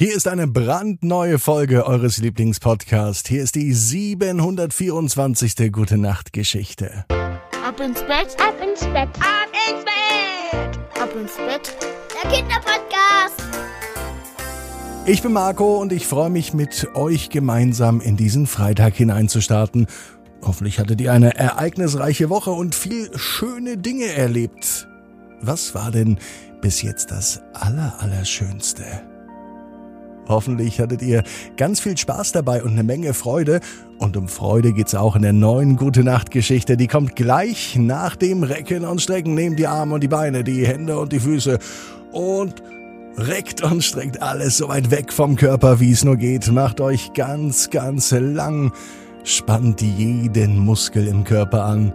Hier ist eine brandneue Folge eures Lieblingspodcasts. Hier ist die 724. Gute Nacht Geschichte. Ab ins Bett, Ab ins Bett, ab ins Bett, ab ins Bett. der Kinderpodcast. Ich bin Marco und ich freue mich mit euch gemeinsam in diesen Freitag hineinzustarten. Hoffentlich hattet ihr eine ereignisreiche Woche und viel schöne Dinge erlebt. Was war denn bis jetzt das Allerallerschönste? Hoffentlich hattet ihr ganz viel Spaß dabei und eine Menge Freude. Und um Freude geht's auch in der neuen Gute Nacht Geschichte. Die kommt gleich nach dem Recken und Strecken. Nehmt die Arme und die Beine, die Hände und die Füße und reckt und streckt alles so weit weg vom Körper, wie es nur geht. Macht euch ganz, ganz lang. Spannt jeden Muskel im Körper an.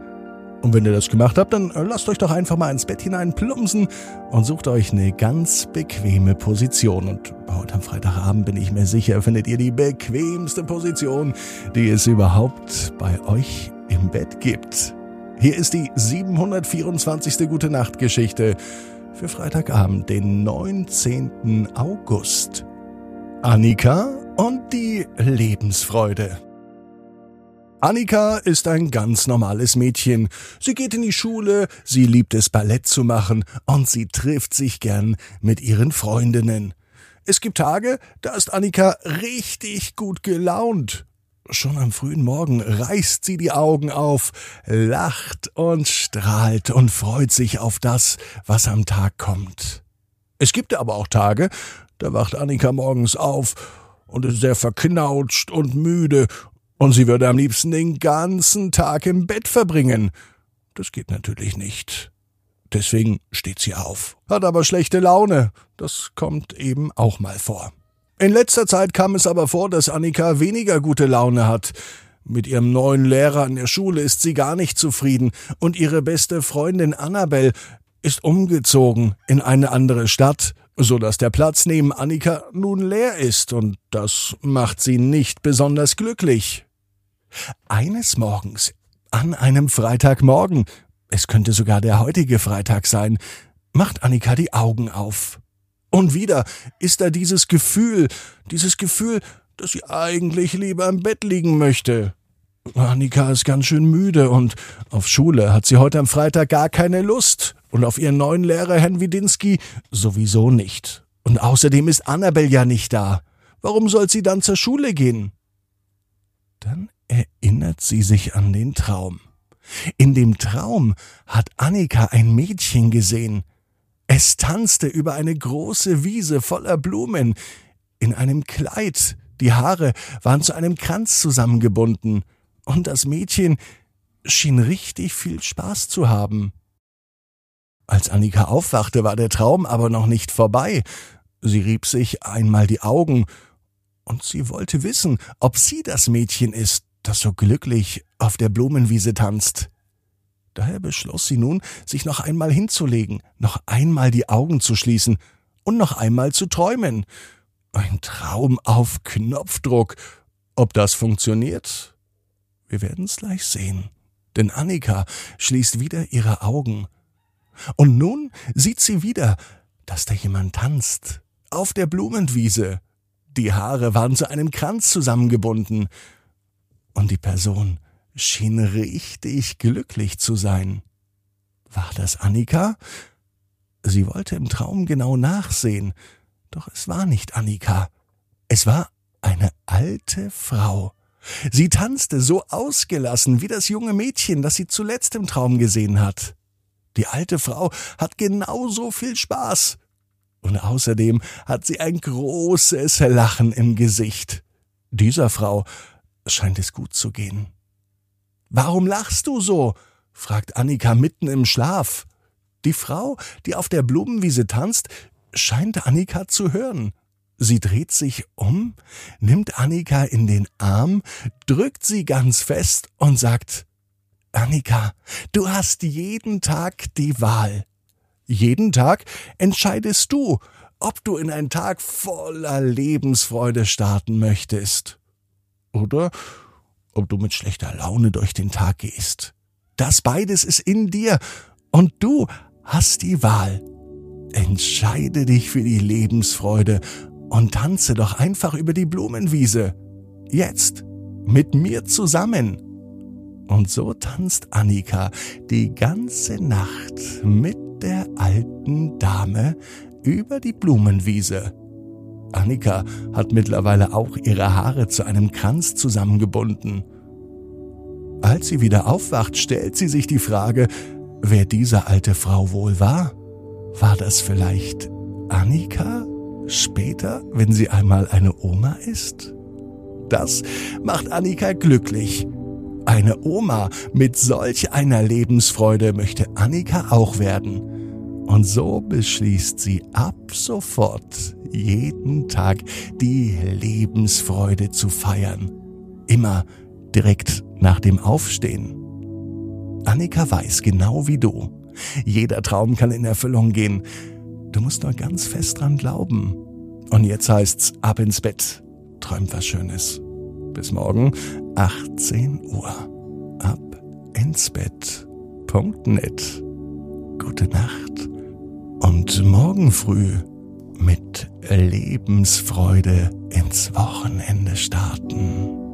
Und wenn ihr das gemacht habt, dann lasst euch doch einfach mal ins Bett hinein plumpsen und sucht euch eine ganz bequeme Position. Und heute am Freitagabend bin ich mir sicher, findet ihr die bequemste Position, die es überhaupt bei euch im Bett gibt. Hier ist die 724. Gute Nacht Geschichte für Freitagabend, den 19. August. Annika und die Lebensfreude. Annika ist ein ganz normales Mädchen. Sie geht in die Schule, sie liebt es Ballett zu machen und sie trifft sich gern mit ihren Freundinnen. Es gibt Tage, da ist Annika richtig gut gelaunt. Schon am frühen Morgen reißt sie die Augen auf, lacht und strahlt und freut sich auf das, was am Tag kommt. Es gibt aber auch Tage, da wacht Annika morgens auf und ist sehr verknautscht und müde und sie würde am liebsten den ganzen Tag im Bett verbringen. Das geht natürlich nicht. Deswegen steht sie auf, hat aber schlechte Laune. Das kommt eben auch mal vor. In letzter Zeit kam es aber vor, dass Annika weniger gute Laune hat. Mit ihrem neuen Lehrer an der Schule ist sie gar nicht zufrieden und ihre beste Freundin Annabel ist umgezogen in eine andere Stadt, so dass der Platz neben Annika nun leer ist und das macht sie nicht besonders glücklich. Eines Morgens, an einem Freitagmorgen, es könnte sogar der heutige Freitag sein, macht Annika die Augen auf. Und wieder ist da dieses Gefühl, dieses Gefühl, dass sie eigentlich lieber im Bett liegen möchte. Annika ist ganz schön müde und auf Schule hat sie heute am Freitag gar keine Lust und auf ihren neuen Lehrer Herrn Widinski sowieso nicht. Und außerdem ist Annabel ja nicht da. Warum soll sie dann zur Schule gehen? Dann erinnert sie sich an den Traum. In dem Traum hat Annika ein Mädchen gesehen. Es tanzte über eine große Wiese voller Blumen, in einem Kleid, die Haare waren zu einem Kranz zusammengebunden, und das Mädchen schien richtig viel Spaß zu haben. Als Annika aufwachte, war der Traum aber noch nicht vorbei. Sie rieb sich einmal die Augen, und sie wollte wissen, ob sie das Mädchen ist, das so glücklich auf der Blumenwiese tanzt. Daher beschloss sie nun, sich noch einmal hinzulegen, noch einmal die Augen zu schließen und noch einmal zu träumen. Ein Traum auf Knopfdruck. Ob das funktioniert? Wir werden's gleich sehen. Denn Annika schließt wieder ihre Augen. Und nun sieht sie wieder, dass da jemand tanzt. Auf der Blumenwiese. Die Haare waren zu einem Kranz zusammengebunden. Und die Person schien richtig glücklich zu sein. War das Annika? Sie wollte im Traum genau nachsehen, doch es war nicht Annika. Es war eine alte Frau. Sie tanzte so ausgelassen wie das junge Mädchen, das sie zuletzt im Traum gesehen hat. Die alte Frau hat genauso viel Spaß. Und außerdem hat sie ein großes Lachen im Gesicht. Dieser Frau scheint es gut zu gehen. Warum lachst du so? fragt Annika mitten im Schlaf. Die Frau, die auf der Blumenwiese tanzt, scheint Annika zu hören. Sie dreht sich um, nimmt Annika in den Arm, drückt sie ganz fest und sagt Annika, du hast jeden Tag die Wahl. Jeden Tag entscheidest du, ob du in einen Tag voller Lebensfreude starten möchtest. Oder ob du mit schlechter Laune durch den Tag gehst. Das beides ist in dir und du hast die Wahl. Entscheide dich für die Lebensfreude und tanze doch einfach über die Blumenwiese. Jetzt, mit mir zusammen. Und so tanzt Annika die ganze Nacht mit der alten Dame über die Blumenwiese. Annika hat mittlerweile auch ihre Haare zu einem Kranz zusammengebunden. Als sie wieder aufwacht, stellt sie sich die Frage, wer diese alte Frau wohl war. War das vielleicht Annika? Später, wenn sie einmal eine Oma ist? Das macht Annika glücklich. Eine Oma mit solch einer Lebensfreude möchte Annika auch werden. Und so beschließt sie ab sofort jeden Tag die Lebensfreude zu feiern. Immer direkt nach dem Aufstehen. Annika weiß genau wie du. Jeder Traum kann in Erfüllung gehen. Du musst nur ganz fest dran glauben. Und jetzt heißt's ab ins Bett. Träum was Schönes. Bis morgen, 18 Uhr. Ab ins Bett.net. Gute Nacht. Und morgen früh mit Lebensfreude ins Wochenende starten.